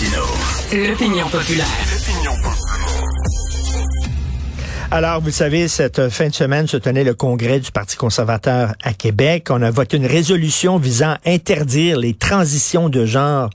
Martineau. L'opinion populaire. Alors, vous savez, cette fin de semaine se tenait le congrès du Parti conservateur à Québec. On a voté une résolution visant à interdire les transitions de genre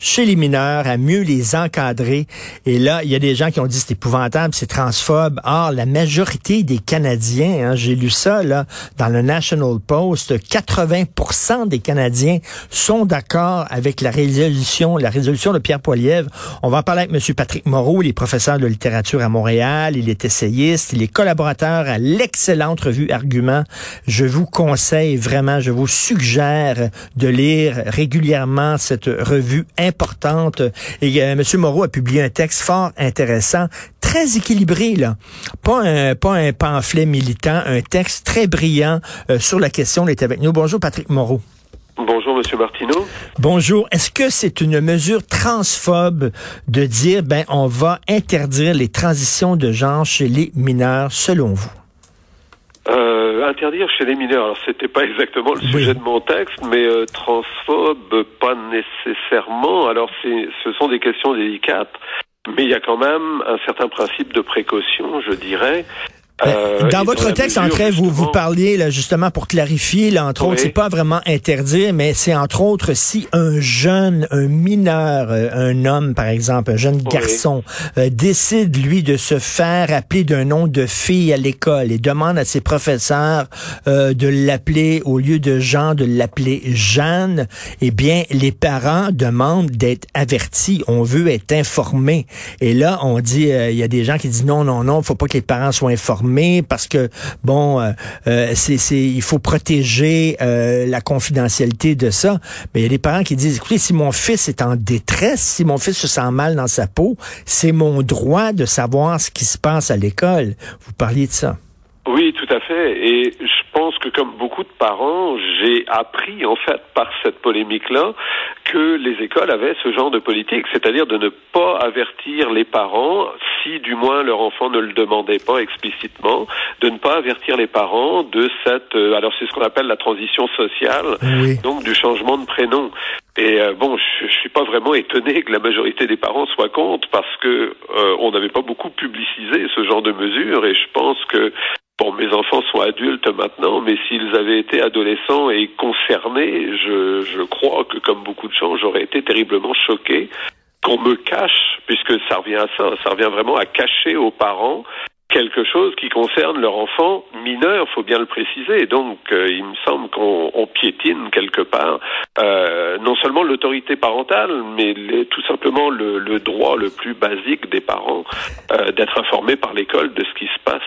chez les mineurs, à mieux les encadrer. Et là, il y a des gens qui ont dit c'est épouvantable, c'est transphobe. Or, la majorité des Canadiens, hein, j'ai lu ça là dans le National Post, 80% des Canadiens sont d'accord avec la résolution, la résolution de Pierre Poilievre. On va en parler avec M. Patrick Moreau, il est professeur de littérature à Montréal, il est essayiste, il est collaborateur à l'excellente revue Argument. Je vous conseille vraiment, je vous suggère de lire régulièrement cette revue. Et euh, M. Moreau a publié un texte fort intéressant, très équilibré, là. Pas un, pas un pamphlet militant, un texte très brillant euh, sur la question. Il est avec nous. Bonjour, Patrick Moreau. Bonjour, Monsieur Martineau. Bonjour. Est-ce que c'est une mesure transphobe de dire, ben, on va interdire les transitions de genre chez les mineurs, selon vous? Euh, interdire chez les mineurs. Alors c'était pas exactement le sujet de mon texte, mais euh, transphobe pas nécessairement. Alors c'est, ce sont des questions délicates, mais il y a quand même un certain principe de précaution, je dirais. Euh, dans votre texte, en fait, vous, vous parliez, là, justement, pour clarifier, là, entre autres, c'est pas vraiment interdire, mais c'est entre autres si un jeune, un mineur, euh, un homme, par exemple, un jeune garçon, euh, décide, lui, de se faire appeler d'un nom de fille à l'école et demande à ses professeurs de l'appeler, au lieu de Jean, de l'appeler Jeanne, eh bien, les parents demandent d'être avertis. On veut être informés. Et là, on dit, il y a des gens qui disent non, non, non, faut pas que les parents soient informés parce que bon, euh, euh, c'est, il faut protéger euh, la confidentialité de ça. Mais il y a des parents qui disent, écoutez, si mon fils est en détresse, si mon fils se sent mal dans sa peau, c'est mon droit de savoir ce qui se passe à l'école. Vous parliez de ça. Oui, tout à fait. Et je pense que comme beaucoup de parents, j'ai appris en fait par cette polémique-là que les écoles avaient ce genre de politique, c'est-à-dire de ne pas avertir les parents si du moins leur enfant ne le demandait pas explicitement, de ne pas avertir les parents de cette euh, alors c'est ce qu'on appelle la transition sociale, donc du changement de prénom. Et euh, bon, je, je suis pas vraiment étonné que la majorité des parents soient contre parce que euh, on n'avait pas beaucoup publicisé ce genre de mesures et je pense que Bon, mes enfants sont adultes maintenant, mais s'ils avaient été adolescents et concernés, je, crois que comme beaucoup de gens, j'aurais été terriblement choqué qu'on me cache, puisque ça revient à ça, ça revient vraiment à cacher aux parents quelque chose qui concerne leur enfant mineur, faut bien le préciser. Donc, euh, il me semble qu'on piétine quelque part euh, non seulement l'autorité parentale, mais tout simplement le, droit le plus basique des parents euh, d'être informés par l'école de ce qui se passe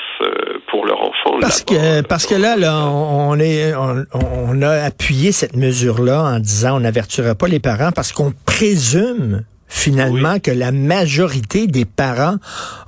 pour leur enfant. Parce que parce que là, là, on est on, a appuyé cette mesure-là en disant on n'avertira pas les parents parce qu'on présume finalement que la majorité des parents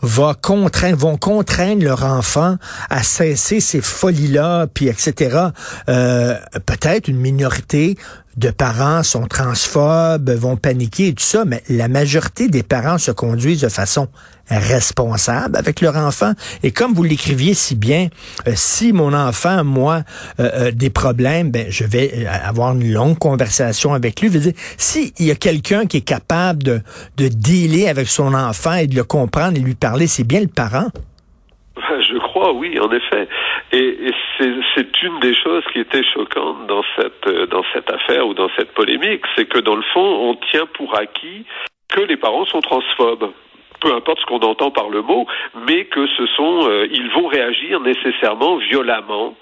va contraindre, vont contraindre leur enfant à cesser ces folies-là, puis etc. Euh, Peut-être une minorité de parents sont transphobes, vont paniquer et tout ça, mais la majorité des parents se conduisent de façon responsable avec leur enfant. Et comme vous l'écriviez si bien, euh, si mon enfant, moi, euh, des problèmes, ben je vais euh, avoir une longue conversation avec lui. Je veux s'il y a quelqu'un qui est capable de, de dealer avec son enfant et de le comprendre et lui parler, c'est bien le parent. Je crois, oui, en effet. Et, c'est une des choses qui était choquante dans cette euh, dans cette affaire ou dans cette polémique, c'est que dans le fond, on tient pour acquis que les parents sont transphobes. Peu importe ce qu'on entend par le mot, mais que ce sont, euh, ils vont réagir nécessairement violemment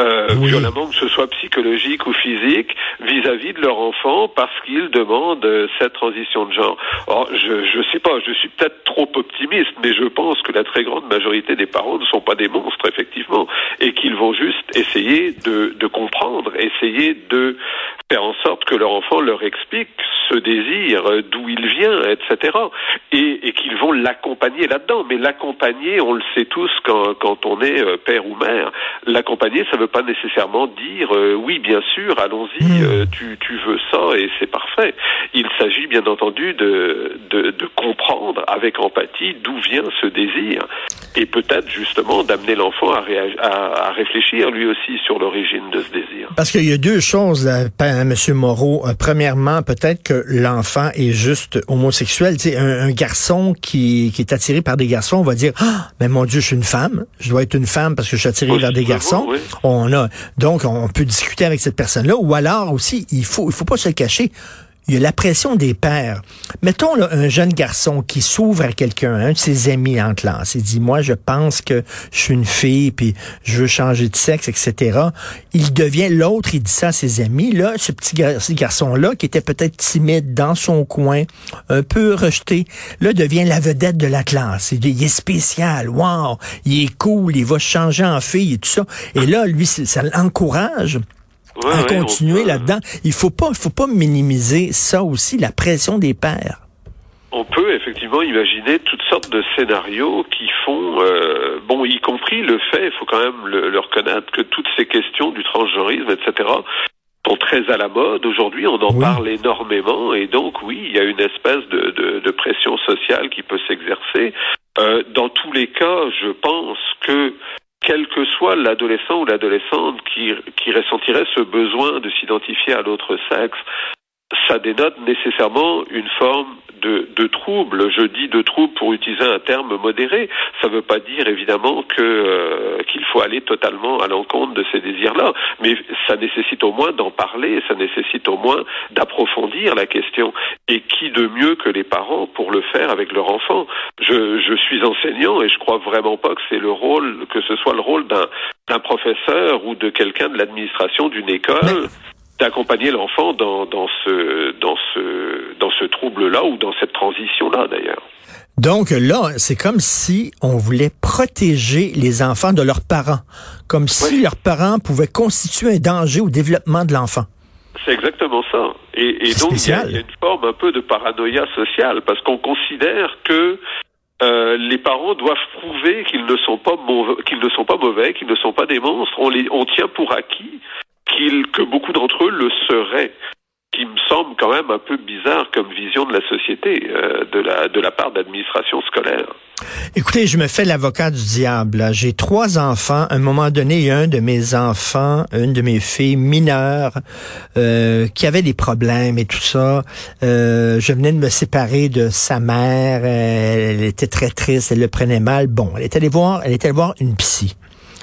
euh, violemment, que ce soit psychologique ou physique, vis-à-vis de leur enfant parce qu'ils demandent euh, cette transition de genre. Or, je je sais pas, je suis peut-être trop optimiste, mais je pense que la très grande majorité des parents ne sont pas des monstres effectivement et qu'ils vont juste essayer de, de comprendre, essayer de faire en sorte que leur enfant leur explique ce désir, euh, d'où il vient, etc. Et, et qu'ils vont l'accompagner là-dedans. Mais l'accompagner, on le sait tous quand, quand on est père ou mère, l'accompagner, ça veut pas nécessairement dire euh, oui, bien sûr, allons-y, Hmm. euh, tu, tu veux ça et c'est parfait. Il s'agit bien entendu de, de, de comprendre avec empathie d'où vient ce désir et peut-être justement d'amener l'enfant à, à, à réfléchir lui aussi sur l'origine de ce désir. Parce qu'il y a deux choses, là, pa- Monsieur Moreau. Euh, premièrement, peut-être que l'enfant est juste homosexuel. Tu sais, un, un garçon qui, qui est attiré par des garçons, on va dire, ah, mais mon Dieu, je suis une femme. Je dois être une femme parce que je suis attiré vers des garçons. oui. On donc on peut discuter avec cette personne-là. Ou alors aussi, il faut il faut pas se le cacher. Il y a la pression des pères. Mettons là, un jeune garçon qui s'ouvre à quelqu'un, un de ses amis en classe, et dit moi je pense que je suis une fille puis je veux changer de sexe, etc. Il devient l'autre, il dit ça à ses amis. Là, ce petit garçon-là qui était peut-être timide dans son coin, un peu rejeté, là devient la vedette de la classe. Il, il est spécial, wow, il est cool, il va changer en fille et tout ça. Et là, lui, ça l'encourage Ouais, à ouais, continuer là-dedans. Il faut pas, faut pas minimiser ça aussi, la pression des pères. On peut effectivement imaginer toutes sortes de scénarios qui font, euh, bon, y compris le fait, il faut quand même le, le reconnaître, que toutes ces questions du transgenrisme, etc., sont très à la mode. Aujourd'hui, on en Oui. parle énormément, et donc oui, il y a une espèce de, de, de pression sociale qui peut s'exercer. Euh, dans tous les cas, je pense que quel que soit l'adolescent ou l'adolescente qui, qui ressentirait ce besoin de s'identifier à l'autre sexe, ça dénote nécessairement une forme de, de trouble. Je dis de trouble pour utiliser un terme modéré. Ça ne veut pas dire évidemment que euh, qu'il faut aller totalement à l'encontre de ces désirs-là, mais ça nécessite au moins d'en parler, ça nécessite au moins d'approfondir la question. Et qui de mieux que les parents pour le faire avec leur enfant? Je, je suis enseignant et je crois vraiment pas que c'est le rôle, que ce soit le rôle d'un d'un professeur ou de quelqu'un de l'administration d'une école d'accompagner l'enfant dans, dans ce dans ce dans ce trouble-là ou dans cette transition-là d'ailleurs. Donc là, c'est comme si on voulait protéger les enfants de leurs parents, comme si Oui. leurs parents pouvaient constituer un danger au développement de l'enfant. C'est exactement ça. Et, donc il y, a, spécial. il y a une forme un peu de paranoïa sociale parce qu'on considère que euh, les parents doivent prouver qu'ils ne sont pas mauvais, qu'ils ne sont pas mauvais, qu'ils ne sont pas des monstres. On les on tient pour acquis qu'ils que beaucoup d'entre eux le seraient. Qui me semble quand même un peu bizarre comme vision de la société euh, de la de la part d'administration scolaire. Écoutez, je me fais l'avocat du diable. J'ai trois enfants. À un moment donné, un de mes enfants, une de mes filles mineures, euh, qui avait des problèmes et tout ça. Euh, je venais de me séparer de sa mère. Euh, Elle était très triste. Elle le prenait mal. Bon, elle est allée voir, elle est allée voir une psy.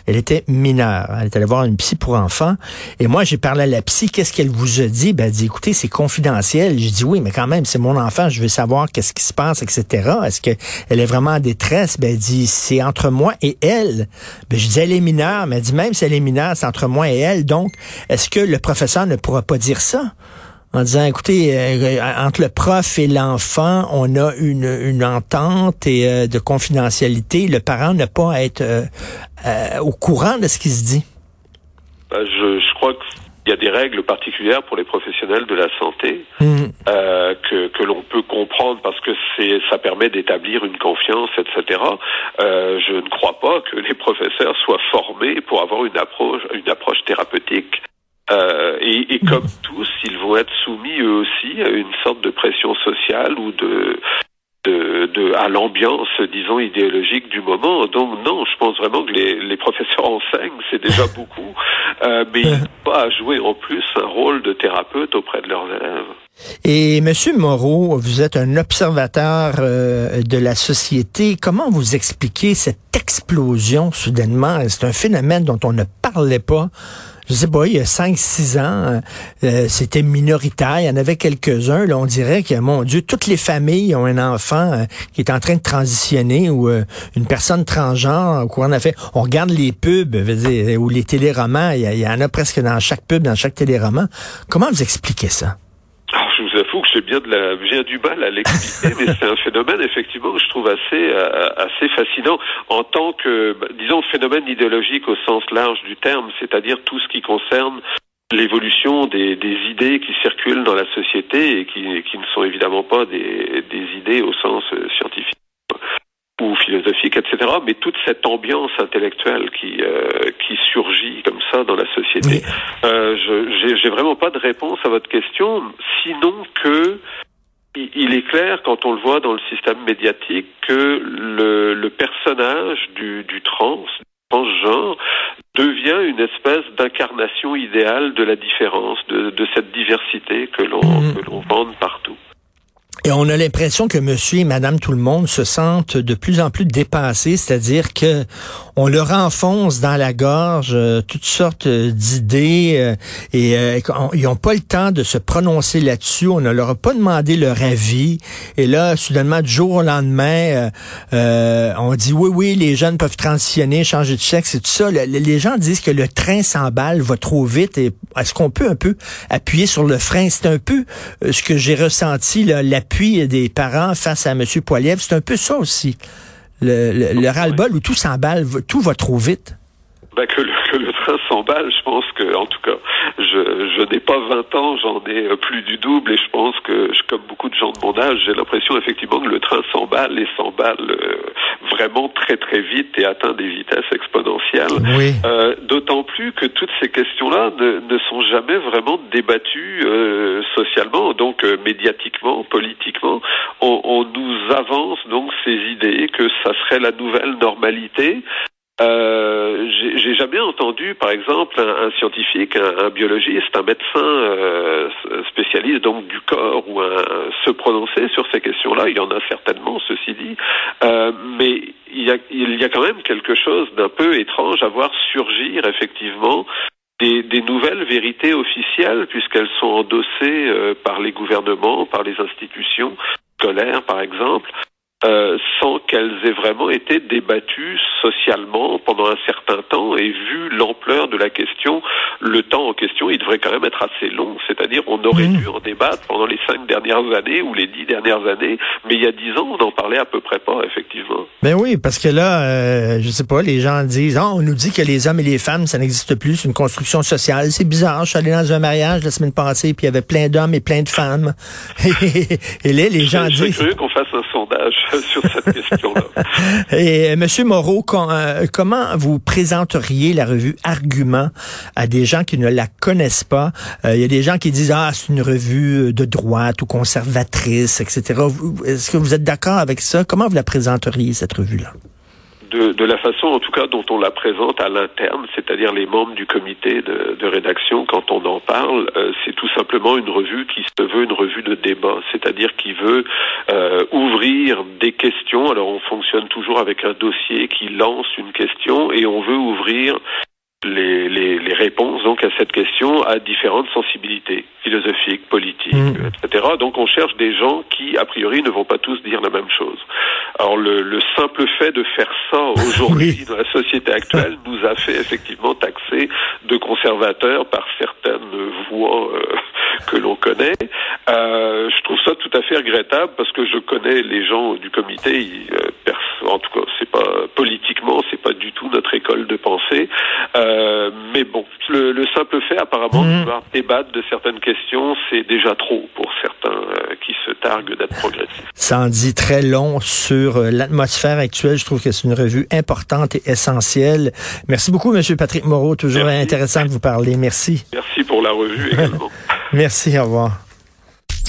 Elle était mineure. Elle est allée voir une psy pour enfants. Et moi, j'ai parlé à la psy. Qu'est-ce qu'elle vous a dit? Ben, elle dit, écoutez, c'est confidentiel. J'ai dit, oui, mais quand même, c'est mon enfant. Je veux savoir qu'est-ce qui se passe, etc. Est-ce qu'elle est vraiment en détresse? Ben, elle dit, c'est entre moi et elle. Ben, je dis, elle est mineure. Mais elle dit, même si elle est mineure, c'est entre moi et elle. Donc, est-ce que le professeur ne pourra pas dire ça? En disant, écoutez, euh, entre le prof et l'enfant, on a une, une entente et euh, de confidentialité. Le parent n'a pas à être euh, euh, au courant de ce qui se dit. Ben, je, je crois qu'il y a des règles particulières pour les professionnels de la santé Hmm. euh, que, que l'on peut comprendre parce que c'est ça permet d'établir une confiance, etc. Euh, je ne crois pas que les professeurs soient formés pour avoir une approche une approche thérapeutique. Euh, et, et comme tous, ils vont être soumis eux aussi à une sorte de pression sociale ou de de, de, à l'ambiance, disons, idéologique du moment. Donc non, je pense vraiment que les, les professeurs enseignent, c'est déjà beaucoup, euh, mais ils n'ont pas à jouer en plus un rôle de thérapeute auprès de leurs élèves. Et Monsieur Moreau, vous êtes un observateur euh, de la société. Comment vous expliquez cette explosion soudainement? C'est un phénomène dont on ne parlait pas. Je sais pas, il y a 5-6 ans, euh, c'était minoritaire. Il y en avait quelques-uns. Là, on dirait que, mon Dieu, toutes les familles ont un enfant euh, qui est en train de transitionner ou euh, une personne transgenre courant de la fait. On regarde les pubs veux dire, ou les téléromans. Il y, a- y en a presque dans chaque pub, dans chaque téléroman. Comment vous expliquez ça? Alors, je vous avoue que j'ai bien de la, j'ai du mal à l'expliquer, mais c'est un phénomène effectivement que je trouve assez euh, fascinant en tant que, bah, disons, phénomène idéologique au sens large du terme, c'est-à-dire tout ce qui concerne l'évolution des, idées qui circulent dans la société et qui, ne sont évidemment pas des, des idées au sens euh, scientifique. Ou philosophique, etc. Mais toute cette ambiance intellectuelle qui euh, qui surgit comme ça dans la société. Euh, J'ai vraiment pas de réponse à votre question, sinon que il est clair, quand on le voit dans le système médiatique, que le, le personnage du, du trans, transgenre, devient une espèce d'incarnation idéale de la différence, de, de cette diversité que l'on mmh. que l'on vende partout. Et on a l'impression que monsieur et madame tout le monde se sentent de plus en plus dépassés, c'est-à-dire que on leur enfonce dans la gorge euh, toutes sortes d'idées euh, et euh, ils n'ont pas le temps de se prononcer là-dessus. On ne leur a pas demandé leur avis. Et là, soudainement, du jour au lendemain, on dit oui, oui, les jeunes peuvent transitionner, changer de sexe et tout ça. les gens disent que le train s'emballe, va trop vite. Et est-ce qu'on peut un peu appuyer sur le frein? C'est un peu ce que j'ai ressenti, l'appui puis des parents face à M. Poiliev. C'est un peu ça aussi. Le, le, ras-le-bol où tout s'emballe, tout va trop vite. Ben que, le, que le train s'emballe, je pense que, en tout cas, je, je n'ai pas 20 ans, j'en ai plus du double, et je pense que, comme beaucoup de gens de mon âge, j'ai l'impression effectivement que le train s'emballe et s'emballe euh, vraiment très très vite et atteint des vitesses exponentielles. Oui. Euh, D'autant plus que toutes ces questions-là ne, ne, sont jamais vraiment débattues euh, socialement, donc euh, médiatiquement, politiquement. On, nous avance donc ces idées que ça serait la nouvelle normalité. Euh, j'ai jamais entendu, par exemple, un, scientifique, un, un, biologiste, un médecin euh, spécialiste donc du corps ou un, se prononcer sur ces questions-là. Il y en a certainement, ceci dit, mais il y, a, il y a quand même quelque chose d'un peu étrange à voir surgir effectivement des, nouvelles vérités officielles, puisqu'elles sont endossées euh, par les gouvernements, par les institutions scolaires, par exemple, euh, sans qu'elles aient vraiment été débattues socialement pendant un certain temps et vu l'ampleur de la question, le temps en question, il devrait quand même être assez long. C'est-à-dire, on aurait mmh. dû en débattre pendant les cinq dernières années ou les dix dernières années, mais il y a dix ans, on n'en parlait à peu près pas, effectivement. Ben oui, parce que là, euh, je sais pas, les gens disent, oh, on nous dit que les hommes et les femmes, ça n'existe plus, c'est une construction sociale. C'est bizarre. Je suis allé dans un mariage la semaine passée, puis il y avait plein d'hommes et plein de femmes. et là, les gens disent. Je curieux qu'on fasse un sondage sur cette question-là. Et euh, Monsieur Moreau, euh, comment vous présenteriez la revue Argument à des gens qui ne la connaissent pas? Euh, Il y a des gens qui disent ah c'est une revue de droite ou conservatrice, etc. Est-ce que vous êtes d'accord avec ça? Comment vous la présenteriez cette revue-là? De, la façon en tout cas dont on la présente à l'interne, c'est-à-dire les membres du comité de, de rédaction, quand on en parle, euh, c'est tout simplement une revue qui se veut une revue de débat, c'est-à-dire qui veut euh, ouvrir des questions. Alors on fonctionne toujours avec un dossier qui lance une question et on veut ouvrir les, les, les, réponses donc à cette question à différentes sensibilités philosophiques, politiques, mmh. etc. Donc on cherche des gens qui, a priori, ne vont pas tous dire la même chose. Alors le, le simple fait de faire ça aujourd'hui oui. dans la société actuelle nous a fait effectivement taxer de conservateurs par certaines voix euh, que l'on connaît. Euh, je trouve ça tout à fait regrettable parce que je connais les gens du comité. Ils, euh, en tout cas, politiquement, c'est pas du tout notre école de pensée. Euh, mais bon, le, le, simple fait apparemment mmh. de pouvoir débattre de certaines questions, c'est déjà trop pour certains euh, qui se targuent d'être progressistes. Ça en dit très long sur euh, l'atmosphère actuelle. Je trouve que c'est une revue importante et essentielle. Merci beaucoup, Monsieur Patrick Moreau. Toujours Merci. intéressant de vous parler. Merci. Merci pour la revue également. Merci. Au revoir.